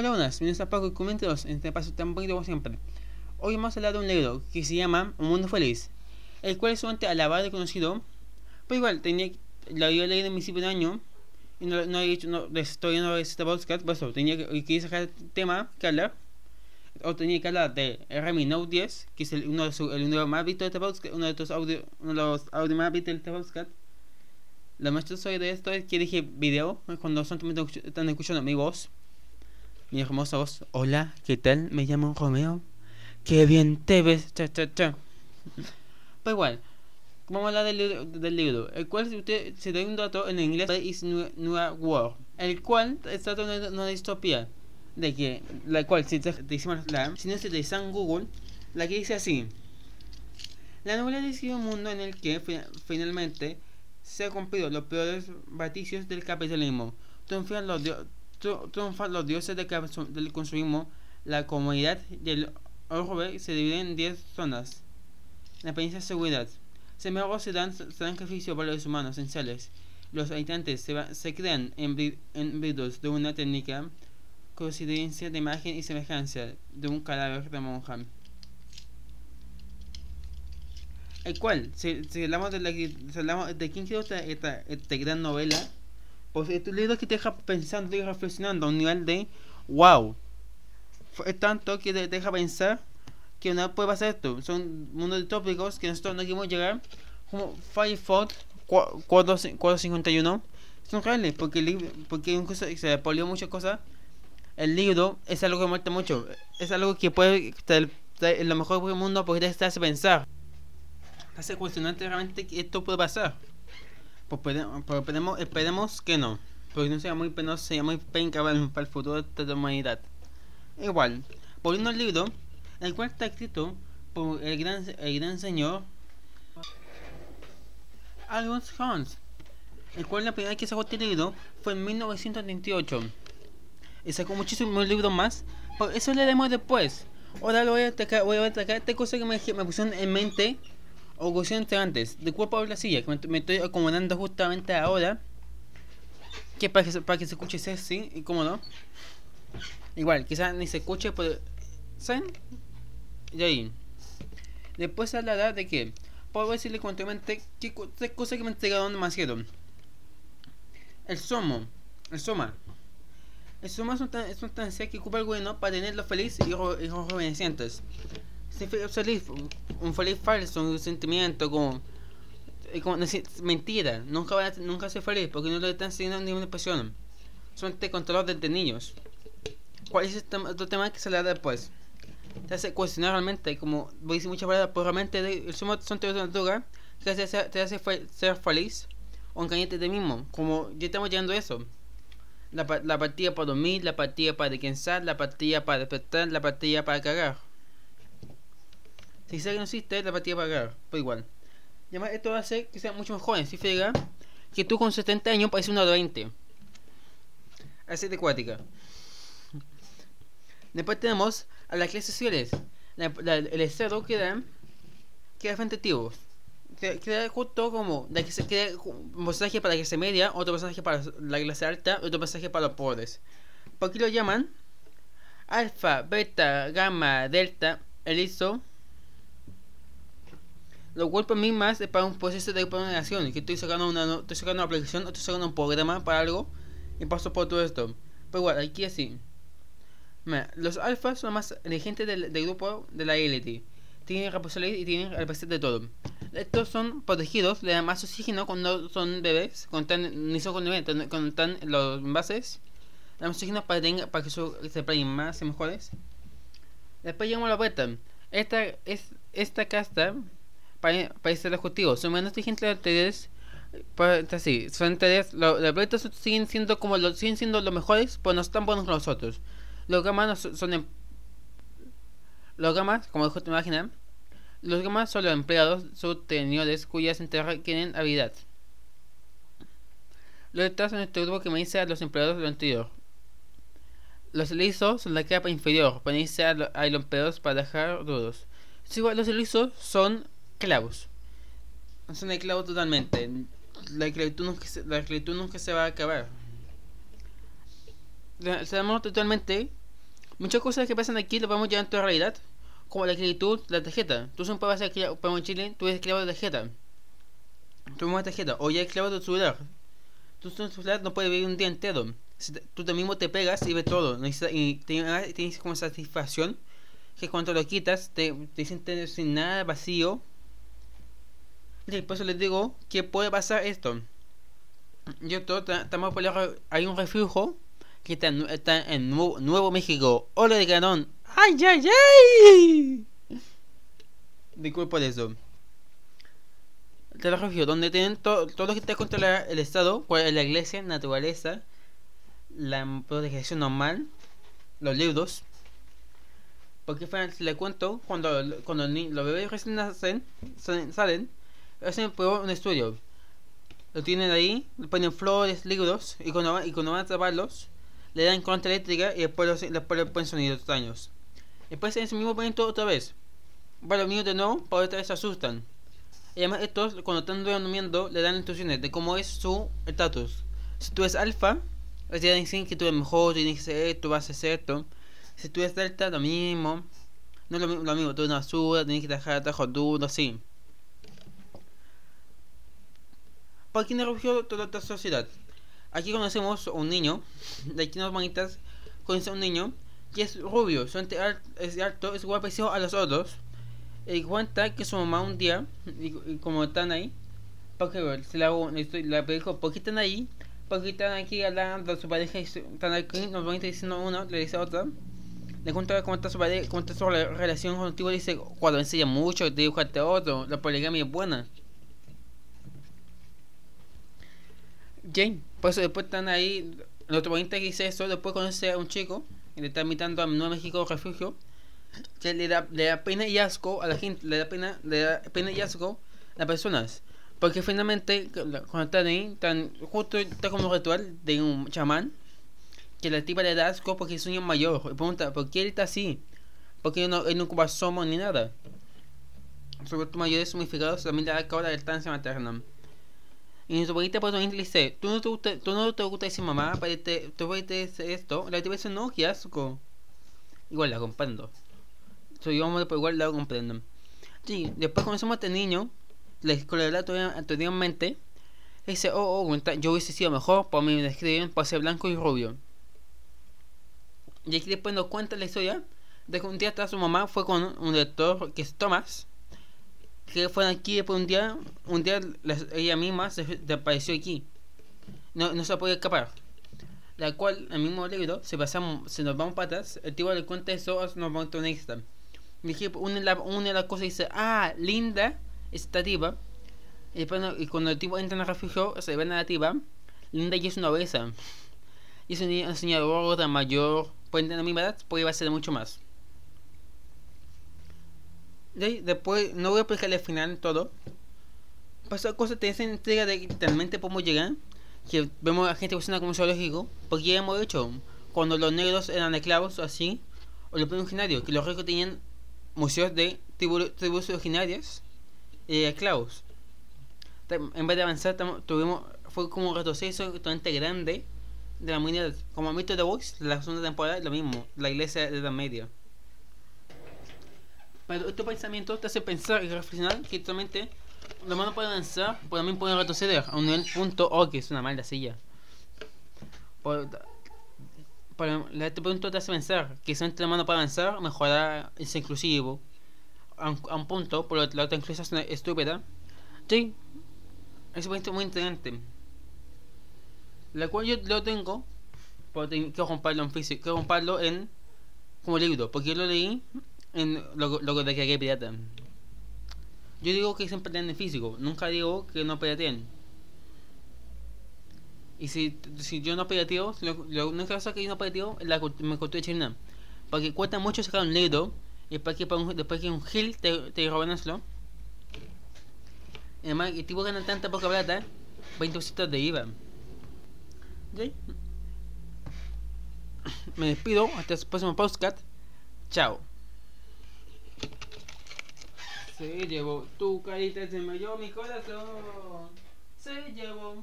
Hola, buenas, mi nombre es Paco y coméntenos en este paso tan bonito como siempre. Hoy vamos a hablar de un libro que se llama Un Mundo Feliz, el cual es sumamente alabado y conocido, pero igual tenía, lo había leído en principio de año y no, no había hecho, no, todavía no este podcast, por eso tenía que, quería sacar tema que hablar, o tenía que hablar de Redmi Note 10, que es el, uno de los el uno más visto de este podcast, uno de los audio, uno de los audio más vistos de este podcast. Lo más chistoso de esto es que dije video, cuando son, están escuchando mi voz mi hermosa voz. Hola, ¿qué tal? Me llamo Romeo. Qué bien te ves. Cha, cha, cha. Pero igual, vamos a hablar del libro, el cual, usted se da un dato en inglés, es New, World, el cual está en una distopía. De que, la cual, si decimos la, si no se utiliza en Google, la que dice así: La novela describe un mundo en el que finalmente se han cumplido los peores baticios del capitalismo. Triunfan triunfan los dioses del consumismo, la comunidad del orbe se divide en 10 zonas. La apariencia de seguridad. Se se dan sacrificio para los humanos esenciales. Los habitantes se, se crean de una técnica coincidencia de imagen y semejanza de un cadáver de monja. El cual, si, de, la, de quién creó esta gran novela, pues es un libro que te deja pensando, te deja reflexionando a un nivel de wow. Es tanto que te deja pensar que no puede pasar esto. Son mundos tópicos que nosotros no queremos llegar. Como Firefox 451 son reales porque, porque se polió muchas cosas. El libro es algo que muestra mucho. Es algo que puede estar en lo mejor del mundo porque te hace pensar. Hace cuestionante realmente que esto puede pasar. Pues esperemos, esperemos que no. Porque no sea muy penoso, sea muy penca para el, futuro de la humanidad. Igual, volviendo al libro, el cual está escrito por el gran, el gran señor Albert Hans, el cual la primera vez que sacó este libro fue en 1938. Y sacó muchísimos libros más, pero eso lo leeremos después. Ahora lo voy a destacar, voy a destacar esta cosa que me, me pusieron en mente o antes, de cuerpo de la silla, que me, estoy acomodando justamente ahora. Que para que, para que se escuche sexy y cómodo. Igual, quizás ni se escuche, pero. ¿Saben? Y ahí. Después hablará de que. Puedo decirle continuamente que tres cosas que me entregaron demasiado. El somo. El soma. El soma es una sustancia que ocupa el bueno para tenerlo feliz y, y rejuvenecientes feliz, un feliz falso, un sentimiento como, como mentira, nunca va a, nunca ser feliz porque no le están enseñando ninguna expresión. Solamente controlado desde niños. ¿Cuál es este otro tema que se le da después? Te hace cuestionar realmente, como voy a decir muchas palabras, pero realmente el sumo son de natural que te hace, te hace ser feliz o engañarte de mismo. Como ya estamos llegando a eso. La, la partida para dormir, la partida para descansar, la partida para despertar, la partida para cagar. Si sabe que no existe, la partida para pagar. Pues igual. Además, esto va a hacer que sea mucho más joven. Si frega que tú con 70 años pareces uno de 20. Así de cuática. Después tenemos a las clases sociales. el estado queda, queda frente Queda justo como de que queda un mensaje para la clase media, otro mensaje para la clase alta, otro mensaje para los pobres. ¿Por qué lo llaman? Alfa, beta, gamma, delta, eliso lo cual para mí más es para un proceso de programación, que estoy sacando una, estoy sacando una aplicación, estoy sacando un programa para algo y paso por todo esto. Pero igual, aquí así. los alfas son más inteligentes del, del, grupo de la élite. Tienen responsabilidad y tienen capacidad de todo. Estos son protegidos, le dan más oxígeno cuando son bebés, cuando están, ni son cuando están los envases. Le dan oxígeno para, tenga, para que se pleguen más y mejores. Después llegamos a la puerta. Esta, es, esta casta países ejecutivos son menos inteligentes de ustedes pues, así, son tareas, los proyectos siguen siendo como los siguen siendo los mejores, pues no están buenos los otros. Los gamas son em, los gamas, como dijo tu imagen, los gamas son los empleados subtenedores cuyas entradas tienen habilidad. Los detrás son este grupo que me dice a los empleados de lo anterior. Los lisos son la capa inferior, para a, los empleados para dejar duros. los lisos son clavos. Son de clavo totalmente. La esclavitud nunca se, la nunca se va a acabar. Sabemos totalmente Muchas cosas que pasan aquí las llevar en tu realidad, como la escritura, la tarjeta. Tú siempre vas a pero en Chile, tú eres esclavo de tarjeta. Tú una tarjeta, o ya esclavo de tu celular. Tú tu celular no puedes vivir un día entero. tú también mismo te pegas y ves todo. Y tienes como satisfacción que cuando lo quitas te, te sientes sin nada vacío. Y por eso les digo que puede pasar esto. Yo todo, estamos por hay un refugio que está, está en Nuevo, Nuevo México. Hola de Ganón. ¡Ay, ay, ay! Disculpe por eso. Este refugio donde tienen todo, todo lo que está contra el Estado, pues, la iglesia, naturaleza, la protección normal, los libros. Porque le cuento, cuando, cuando los bebés recién nacen, salen hacen un estudio. Lo tienen ahí, le ponen flores, libros, y cuando, y cuando van a taparlos, le dan corriente eléctrica y después, después le ponen sonidos extraños. Después en ese mismo momento otra vez. Para los niños de nuevo, para otra vez se asustan. Y además estos, cuando están durmiendo, le dan instrucciones de cómo es su estatus. Si tú eres alfa, te dicen que tú eres mejor, tienes que ser esto, vas a hacer esto. Si tú eres delta, lo mismo. No lo, lo mismo, tú eres una basura, tienes que dejar trabajo duro, así. ¿Por qué no refugió toda esta sociedad? Aquí conocemos a un niño, de aquí nos manitas, conoce a un niño que es rubio, es alto, es igual parecido a los otros. Y cuenta que su mamá un día, y, como están ahí, porque se la, la dijo, ¿por qué están ahí? Porque están aquí hablando de su pareja, están aquí, nos van diciendo uno, le dice a otra. Le cuenta cómo está su pareja, cómo está su relación contigo, le dice, cuando enseña mucho, te dibujaste a otro, la poligamia es buena. Jane, por eso después están ahí, otro bonito que dice eso, después conoce a un chico, y le está invitando a Nuevo México Refugio, que le da, le da pena y asco a la gente, le da pena, le da pena y asco a las personas. Porque finalmente, cuando están ahí, están, justo está como un ritual de un chamán, que la tipa le da asco porque es un niño mayor. Y pregunta, ¿por qué él está así? Porque él no, él no ocupa somos ni nada. Sobre todo mayores significados también le da la lactancia materna. Y su abuelita pues le dice, ¿tú no te gusta, tú no te gusta decir mamá, para te, tú esto? La tipa dice, no, asco. Igual la comprendo. Soy yo, pero igual la comprendo. Sí, después comenzamos a este niño, la escuela anteriormente, dice, oh, oh, yo hubiese sido mejor, por mí me describen, por ser blanco y rubio. Y aquí después nos cuenta la historia de que un día hasta su mamá fue con un lector que es Thomas, que fue aquí después un día, un día ella misma se desapareció aquí. No, no se puede escapar. La cual, el mismo libro, se pasamos, se nos vamos patas, el tipo le cuenta eso, nos vamos a extra. Dije, una, de las cosas dice, ah, linda, esta tipa. Y, después, cuando el tipo entra en el refugio, se ve negativa. Linda y es una obesa. Y es una señora mayor, puede tener la misma edad, puede ser mucho más después, no voy a explicarle al final todo. Pasó cosas, te dicen entrega de que realmente podemos llegar. Que vemos a gente usando como zoológico. Porque ya hemos hecho. Cuando los negros eran esclavos así. O los originarios. Que los ricos tenían museos de tribus originarias. Y esclavos. En vez de avanzar, tuvimos, fue como un retroceso totalmente grande de la humanidad. Como mito de Vox, la segunda temporada, lo mismo. La iglesia de la media. Pero este pensamiento te hace pensar y reflexionar que solamente los humanos pueden avanzar, pero también pueden retroceder a un nivel punto O, que es una mala silla. Por, este punto te hace pensar que solamente los humanos pueden avanzar, mejorar, es inclusivo. A un, punto, por la otra inclusión es estúpida. Sí, es un punto muy interesante. La cual yo lo tengo, porque quiero comprarlo en físico, quiero comprarlo en como libro, porque yo lo leí en lo, lo de que hay pirata. Yo digo que siempre tienen físico, nunca digo que no pirateen. Y si, si yo no pirateo, lo, lo única cosa que yo no pirateo es la cultura china. Porque cuesta mucho sacar un libro y para que después que un gil te, te roban eso. Además, el tipo gana tanta poca plata, 20 de IVA. Me despido, hasta el próximo podcast. Chao. Se llevó tu carita, se me mi corazón. Se llevó.